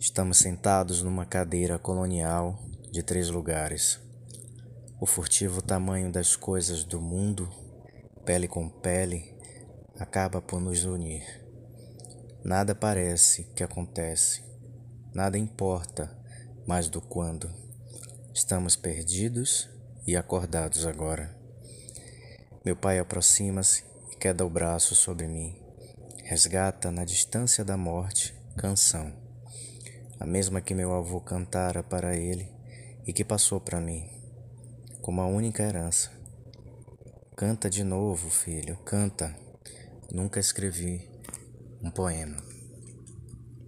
Estamos sentados numa cadeira colonial de três lugares. O furtivo tamanho das coisas do mundo, pele com pele, acaba por nos unir. Nada parece que acontece, nada importa mais do quando. Estamos perdidos e acordados agora. Meu pai aproxima-se e queda o braço sobre mim. Resgata na distância da morte canção, a mesma que meu avô cantara para ele e que passou para mim como a única herança. Canta de novo, filho, canta. Nunca escrevi um poema.